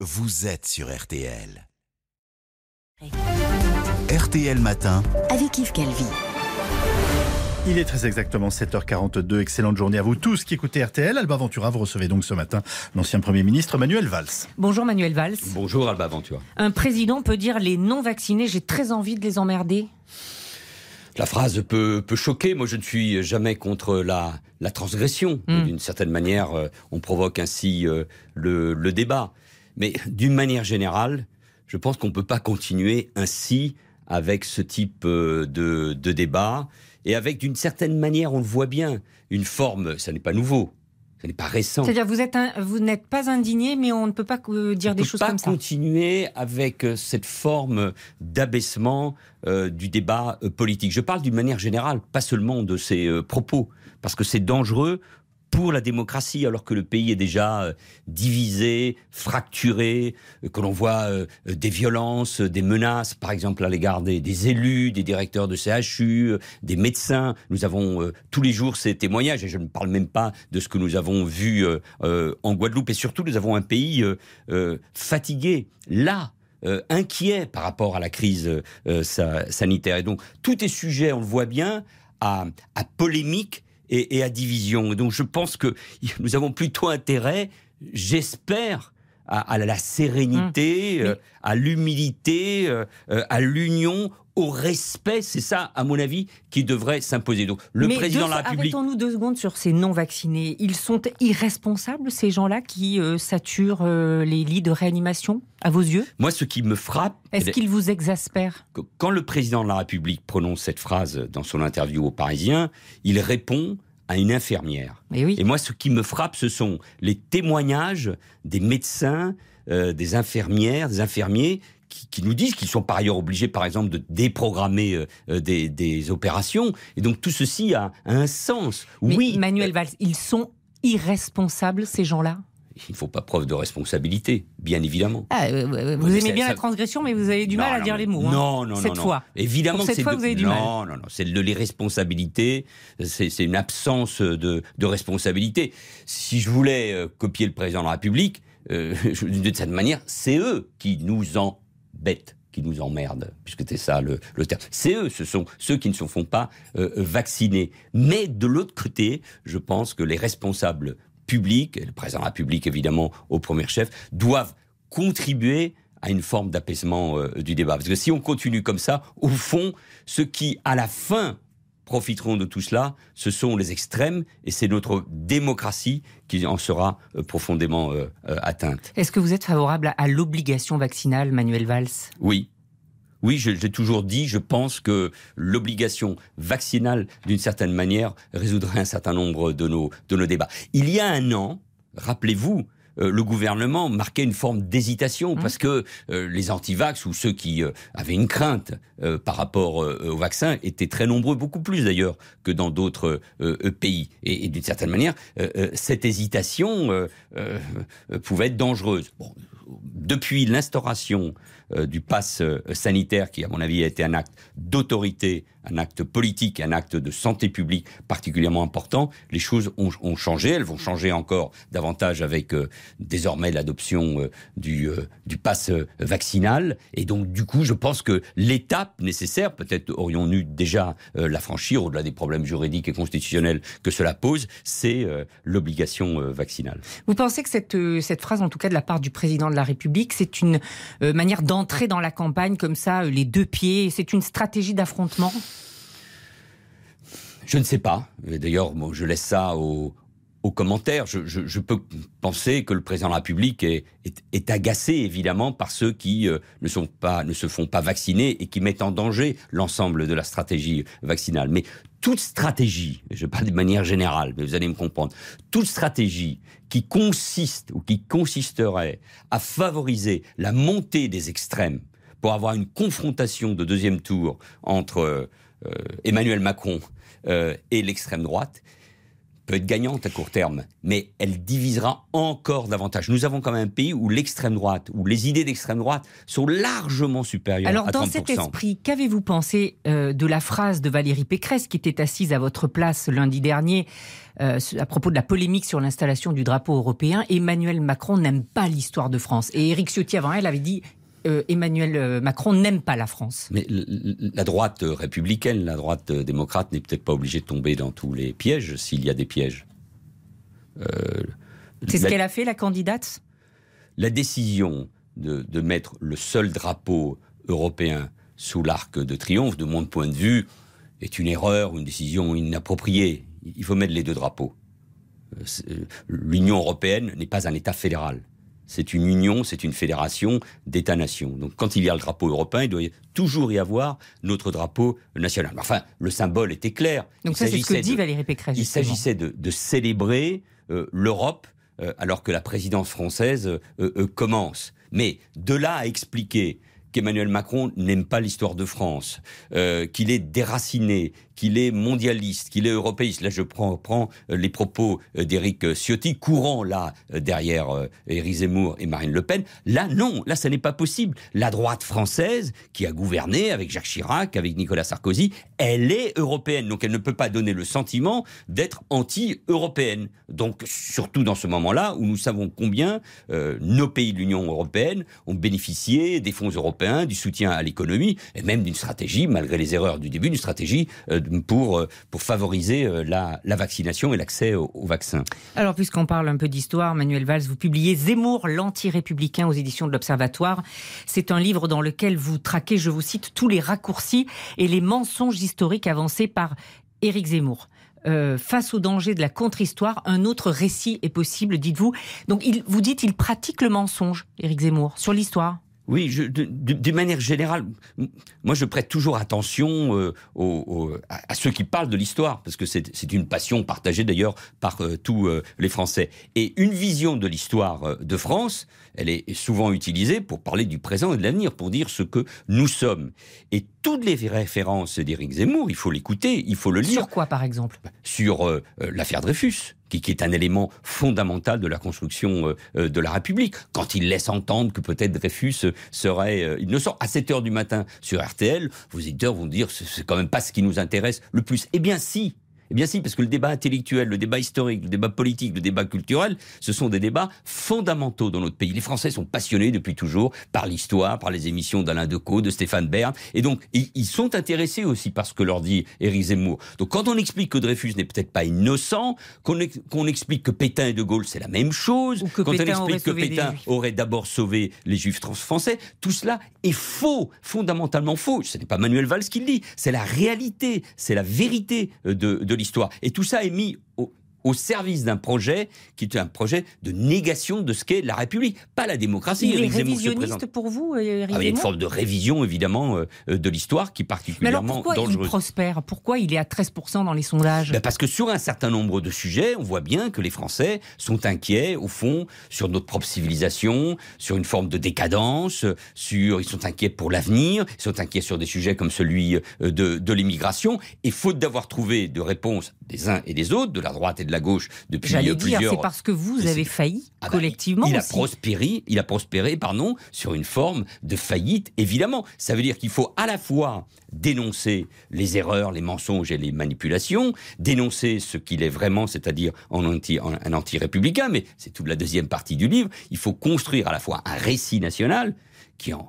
vous êtes sur RTL. RTL Matin. avec Yves Calvi. Il est très exactement 7h42. Excellente journée à vous tous qui écoutez RTL. Alba Ventura, vous recevez donc ce matin l'ancien Premier ministre Manuel Valls. Bonjour Manuel Valls. Bonjour Alba Ventura. Un président peut dire les non-vaccinés, j'ai très envie de les emmerder. La phrase peut, peut choquer. Moi, je ne suis jamais contre la, la transgression. Mm. D'une certaine manière, euh, on provoque ainsi euh, le, le débat. Mais d'une manière générale, je pense qu'on ne peut pas continuer ainsi avec ce type euh, de, de débat. Et avec, d'une certaine manière, on le voit bien, une forme, ça n'est pas nouveau, ça n'est pas récent. C'est-à-dire vous êtes un- vous n'êtes pas indigné, mais on ne peut pas euh, dire On des peut choses pas comme ça. continuer avec euh, cette forme d'abaissement euh, du débat politique. Je parle d'une manière générale, pas seulement de ces euh, propos, parce que c'est dangereux pour la démocratie, alors que le pays est déjà euh, divisé, fracturé, euh, que l'on voit euh, des violences, des menaces, par exemple à l'égard des, élus, des directeurs de CHU, des médecins. Nous avons tous les jours ces témoignages, et je ne parle même pas de ce que nous avons vu en Guadeloupe. Et surtout, nous avons un pays fatigué, là, inquiet par rapport à la crise sa- sanitaire. Et donc, tout est sujet, on le voit bien, à, à polémique et, et à division. Donc, je pense que nous avons plutôt intérêt, j'espère, à, à la sérénité, Mmh. euh, à l'humilité, euh, euh, à l'union, au respect. C'est ça, à mon avis, qui devrait s'imposer. Donc, le mais président deux- de la République. Arrêtons-nous deux secondes sur ces non-vaccinés. Ils sont irresponsables, ces gens-là qui euh, saturent euh, les lits de réanimation, à vos yeux? Moi, ce qui me frappe, Est-ce qu'ils vous exaspèrent? que quand le président de la République prononce cette phrase dans son interview aux Parisiens, il répond à une infirmière. Oui. Et moi, ce qui me frappe, ce sont les témoignages des médecins, euh, des infirmières, des infirmiers qui, qui nous disent qu'ils sont par ailleurs obligés, par exemple, de déprogrammer euh, euh, des, des opérations. Et donc tout ceci a, a un sens. Mais oui, Manuel Valls, ils sont irresponsables, ces gens-là? Il ne faut pas preuve de responsabilité, bien évidemment. Ah, euh, Vous aimez ça- bien ça- la transgression, mais vous avez du mal Non, à non, dire les mots. hein, Non, non, cette non, non. fois. Évidemment, Pour cette fois, de- vous avez du non, mal. Non, non, c'est de l'irresponsabilité. C'est une absence de, de responsabilité. Si je voulais euh, copier le président de la République, euh, de cette manière, c'est eux qui nous embêtent qui nous emmerdent, puisque c'est ça le, le terme. C'est eux, ce sont ceux qui ne se font pas euh, vacciner. Mais de l'autre côté, je pense que les responsables publics, le président de la République évidemment au premier chef, doivent contribuer à une forme d'apaisement euh, du débat. Parce que si on continue comme ça, au fond, ceux qui, à la fin, profiteront de tout cela, ce sont les extrêmes, et c'est notre démocratie qui en sera euh, profondément euh, euh, atteinte. Est-ce que vous êtes favorable à, à l'obligation vaccinale, Manuel Valls? Oui. Oui, j'ai toujours dit, je pense que l'obligation vaccinale, d'une certaine manière, résoudrait un certain nombre de nos, de nos débats. Il y a un an, rappelez-vous, euh, le gouvernement marquait une forme d'hésitation parce que euh, les antivax ou ceux qui euh, avaient une crainte euh, par rapport au vaccin étaient très nombreux, beaucoup plus d'ailleurs que dans d'autres pays. Et, et d'une certaine manière, cette hésitation pouvait être dangereuse. Bon, depuis l'instauration du pass sanitaire, qui à mon avis a été un acte d'autorité, un acte politique, un acte de santé publique particulièrement important, les choses ont, ont changé. Elles vont changer encore davantage avec euh, désormais l'adoption euh, du, euh, du pass euh, vaccinal. Et donc du coup, je pense que l'étape nécessaire, peut-être aurions-nous déjà la franchir au-delà des problèmes juridiques et constitutionnels que cela pose, c'est l'obligation vaccinale. Vous pensez que cette, cette phrase, en tout cas de la part du président de la République, c'est une manière d'entrer dans la campagne comme ça, les deux pieds C'est une stratégie d'affrontement? Je ne sais pas. D'ailleurs, moi, je laisse ça aux, aux commentaires. Je, peux penser que le président de la République est, agacé, évidemment, par ceux qui euh, ne, se font pas vacciner et qui mettent en danger l'ensemble de la stratégie vaccinale. Mais toute stratégie, je parle de manière générale, mais vous allez me comprendre, toute stratégie qui consiste ou qui consisterait à favoriser la montée des extrêmes pour avoir une confrontation de deuxième tour entre euh, euh, Emmanuel Macron et l'extrême droite, peut être gagnante à court terme, mais elle divisera encore davantage. Nous avons quand même un pays où l'extrême droite, où les idées d'extrême droite sont largement supérieures Alors, à 30%. dans cet esprit, qu'avez-vous pensé euh, de la phrase de Valérie Pécresse qui était assise à votre place lundi dernier euh, à propos de la polémique sur l'installation du drapeau européen? Emmanuel Macron n'aime pas l'histoire de France. Et Éric Ciotti, avant elle, avait dit euh, Emmanuel euh, Macron n'aime pas la France. Mais la droite républicaine, la droite démocrate n'est peut-être pas obligée de tomber dans tous les pièges s'il y a des pièges. Euh, C'est ce la- qu'elle a fait, la candidate? La décision de, de mettre le seul drapeau européen sous l'arc de triomphe, de mon point de vue, est une erreur, une décision inappropriée. Il faut mettre les deux drapeaux. L'Union européenne n'est pas un État fédéral. C'est une union, c'est une fédération d'États-nations. Donc quand il y a le drapeau européen, il doit toujours y avoir notre drapeau national. Enfin, le symbole était clair. Donc Il ça, c'est ce que s'agissait dit de- Valérie Pécresse. il s'agissait de, de célébrer euh, l'Europe euh, alors que la présidence française euh, commence. Mais de là à expliquer qu'Emmanuel Macron n'aime pas l'histoire de France, qu'il est déraciné, qu'il est mondialiste, qu'il est européiste. Là, je prends, prends euh, les propos euh, d'Éric Ciotti, courant là euh, derrière euh, Éric Zemmour et Marine Le Pen. Là, non, là, ça n'est pas possible. La droite française, qui a gouverné avec Jacques Chirac, avec Nicolas Sarkozy, elle est européenne. Donc, elle ne peut pas donner le sentiment d'être anti-européenne. Donc, surtout dans ce moment-là où nous savons combien euh, nos pays de l'Union européenne ont bénéficié des fonds européens, du soutien à l'économie et même d'une stratégie, malgré les erreurs du début, d'une stratégie euh, pour, euh, pour favoriser euh, la, vaccination et l'accès au, au vaccin. Alors, puisqu'on parle un peu d'histoire, Manuel Valls, vous publiez Zemmour, l'anti-républicain aux éditions de l'Observatoire. C'est un livre dans lequel vous traquez, je vous cite, tous les raccourcis et les mensonges historiques avancés par Éric Zemmour. Euh, face au danger de la contre-histoire, un autre récit est possible, dites-vous. Donc, vous dites, il pratique le mensonge, Éric Zemmour, sur l'histoire. Oui, d'une manière générale, moi je prête toujours attention euh, à, ceux qui parlent de l'histoire, parce que c'est une passion partagée d'ailleurs par euh, tous euh, les Français. Et une vision de l'histoire de France, elle est souvent utilisée pour parler du présent et de l'avenir, pour dire ce que nous sommes. Et toutes les références d'Éric Zemmour, il faut l'écouter, il faut le lire Sur quoi, par exemple? Sur euh, euh, l'affaire Dreyfus, qui, qui est un élément fondamental de la construction euh, de la République. Quand il laisse entendre que peut-être Dreyfus serait euh, innocent à 7 heures du matin sur RTL, vos éditeurs vont dire c'est quand même pas ce qui nous intéresse le plus. Eh bien si. Eh bien si, parce que le débat intellectuel, le débat historique, le débat politique, le débat culturel, ce sont des débats fondamentaux dans notre pays. Les Français sont passionnés depuis toujours par l'histoire, par les émissions d'Alain Decaux, de Stéphane Bern, et donc ils, sont intéressés aussi par ce que leur dit Éric Zemmour. Donc quand on explique que Dreyfus n'est peut-être pas innocent, qu'on ex- qu'on explique que Pétain et De Gaulle c'est la même chose, quand Pétain on explique que Pétain aurait d'abord sauvé les Juifs français, tout cela est faux, fondamentalement faux. Ce n'est pas Manuel Valls qui le dit, c'est la réalité, c'est la vérité euh, de, de l'histoire. Et tout ça est mis au, au service d'un projet qui est un projet de négation de ce qu'est la République, pas la démocratie. Il est révisionniste pour vous, Éric Ah, il y a une forme de révision, évidemment, euh, euh, de l'histoire qui est Mais alors particulièrement pourquoi il dangereuse. prospère? Pourquoi il est à 13% dans les sondages? Ben parce que sur un certain nombre de sujets, on voit bien que les Français sont inquiets, au fond, sur notre propre civilisation, sur une forme de décadence, sur, ils sont inquiets pour l'avenir, ils sont inquiets sur des sujets comme celui euh, de, de l'immigration. Et faute d'avoir trouvé de réponse des uns et des autres, de la droite et de la gauche, depuis J'allais euh, dire, plusieurs... c'est parce que vous avez failli Ah bah, collectivement il a prospéré, il a prospéré, pardon, sur une forme de faillite, évidemment. Ça veut dire qu'il faut à la fois dénoncer les erreurs, les mensonges et les manipulations, dénoncer ce qu'il est vraiment, c'est-à-dire en anti, en- un anti-républicain, mais c'est toute la deuxième partie du livre. Il faut construire à la fois un récit national qui en,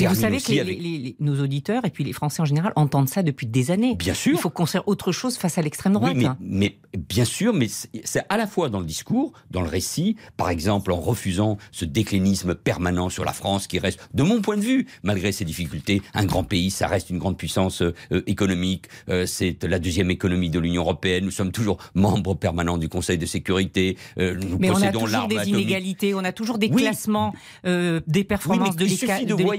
Mais vous savez que les- avec... les- les- nos auditeurs et puis les Français en général entendent ça depuis des années. Bien sûr. Il faut construire autre chose face à l'extrême droite. Oui, mais, hein. mais bien sûr, mais c'est à la fois dans le discours, dans le récit, par exemple en refusant ce déclinisme permanent sur la France qui reste, de mon point de vue, malgré ses difficultés, un grand pays, ça reste une grande puissance euh, euh, économique, euh, c'est la deuxième économie de l'Union européenne, nous sommes toujours membres permanents du Conseil de sécurité, euh, nous Mais on a possédons toujours l'arme des inégalités, on a toujours des Oui. classements euh, des Oui, performances mais de il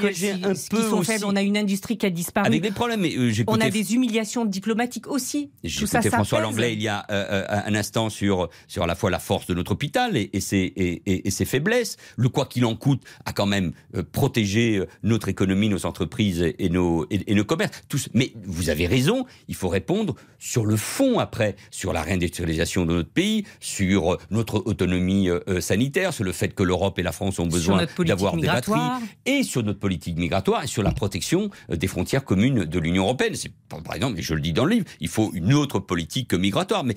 un qui sont aussi. faibles. On a une industrie qui a disparu. Avec des problèmes, mais euh, On a j'écoutais des humiliations diplomatiques aussi. J'ai Tout ça, écouté ça François. Langlais il y a euh, euh, un instant sur, sur à la fois la force de notre hôpital et, et, ses, et, ses faiblesses. Le quoi qu'il en coûte a quand même euh, protégé euh, notre économie, nos entreprises et, nos, et, nos commerces. Tous. Mais vous avez raison, il faut répondre sur le fond après, sur la réindustrialisation de notre pays, sur notre autonomie sanitaire, sur le fait que l'Europe et la France ont besoin d'avoir des batteries et sur notre politique migratoire et sur la protection euh, des frontières communes de l'Union européenne. C'est par exemple, et je le dis dans le livre, il faut une autre politique migratoire, mais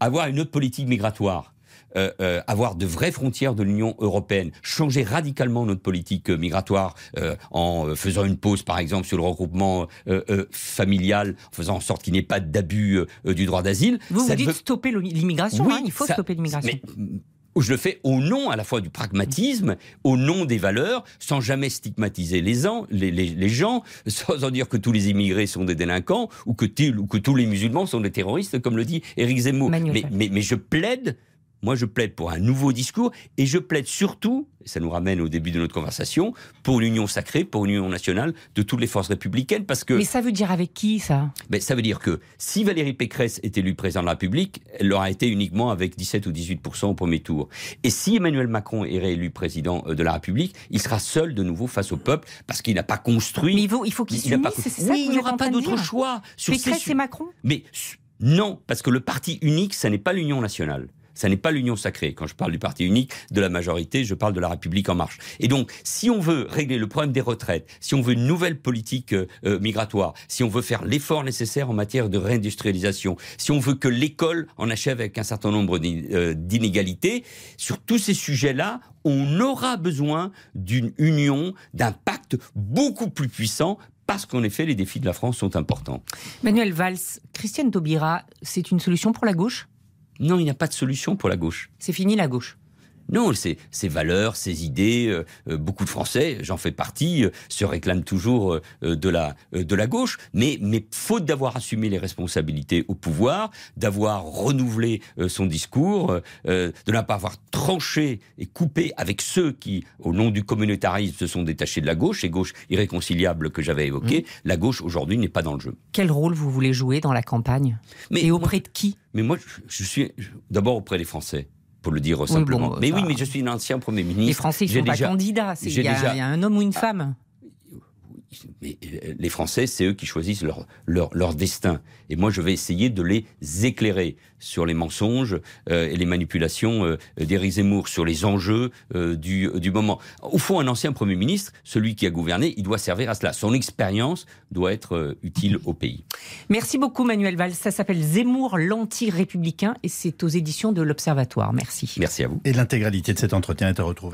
avoir une autre politique migratoire. euh, euh, avoir de vraies frontières de l'Union européenne, changer radicalement notre politique euh, migratoire en faisant une pause, par exemple, sur le regroupement familial, en faisant en sorte qu'il n'y ait pas d'abus du droit d'asile. Vous ça vous dites veut- stopper l'immigration. Oui, hein, il faut ça- stopper l'immigration. mais, mm, je le fais au nom à la fois du pragmatisme, au nom des valeurs, sans jamais stigmatiser les, gens, les, les- les gens, sans en dire que tous les immigrés sont des délinquants ou que, til- ou que tous les musulmans sont des terroristes, comme le dit Éric Zemmour. Mais je plaide, moi je plaide pour un nouveau discours et je plaide surtout, et ça nous ramène au début de notre conversation, pour l'union sacrée, pour l'union nationale de toutes les forces républicaines, parce que Mais ça veut dire avec qui ça? Ben, ça veut dire que si Valérie Pécresse est élue président de la République, elle l'aura été uniquement avec 17 ou 18% au premier tour. Et si Emmanuel Macron est réélu président euh, de la République, il sera seul de nouveau face au peuple parce qu'il n'a pas construit. Mais il faut, il faut qu'ils il n'a pas s'unissent, c'est construit- ça oui, il n'y aura pas d'autre choix. Sur ces Pécresse su- et Macron? Mais non, parce que le parti unique, ça n'est pas l'union nationale. Ça n'est pas l'union sacrée. Quand je parle du parti unique de la majorité, je parle de la République en marche. Et donc, si on veut régler le problème des retraites, si on veut une nouvelle politique euh, euh, migratoire, si on veut faire l'effort nécessaire en matière de réindustrialisation, si on veut que l'école en achève avec un certain nombre euh, d'inégalités, sur tous ces sujets-là, on aura besoin d'une union, d'un pacte beaucoup plus puissant parce qu'en effet, les défis de la France sont importants. Manuel Valls, Christiane Taubira, c'est une solution pour la gauche? Non, il n'y a pas de solution pour la gauche. C'est fini la gauche. Non, ces, ces valeurs, ces idées, euh, euh, beaucoup de Français, j'en fais partie, euh, se réclament toujours euh, de, la, de la gauche, mais, mais faute d'avoir assumé les responsabilités au pouvoir, d'avoir renouvelé son discours, de ne pas avoir tranché et coupé avec ceux qui, au nom du communautarisme, se sont détachés de la gauche, et gauche irréconciliable que j'avais évoqué, la gauche aujourd'hui n'est pas dans le jeu. Quel rôle vous voulez jouer dans la campagne? Mais Et moi- auprès de qui? Mais moi, je, je suis d'abord auprès des Français, pour le dire bon, simplement. mais ça- oui, mais je suis un ancien Premier ministre. Les Français, ils sont pas candidats. C'est- Il y, a- déjà- il y a un homme ou une femme. Mais euh, les Français, c'est eux qui choisissent leur, leur, leur destin. Et moi, je vais essayer de les éclairer sur les mensonges euh, et les manipulations euh, d'Éric Zemmour, sur les enjeux euh, du, du moment. Au fond, un ancien Premier ministre, celui qui a gouverné, il doit servir à cela. Son expérience doit être euh, utile au pays. Merci beaucoup Manuel Valls. Ça s'appelle Zemmour l'anti-républicain et c'est aux éditions de l'Observatoire. Merci. Merci à vous. Et l'intégralité de cet entretien est à retrouver.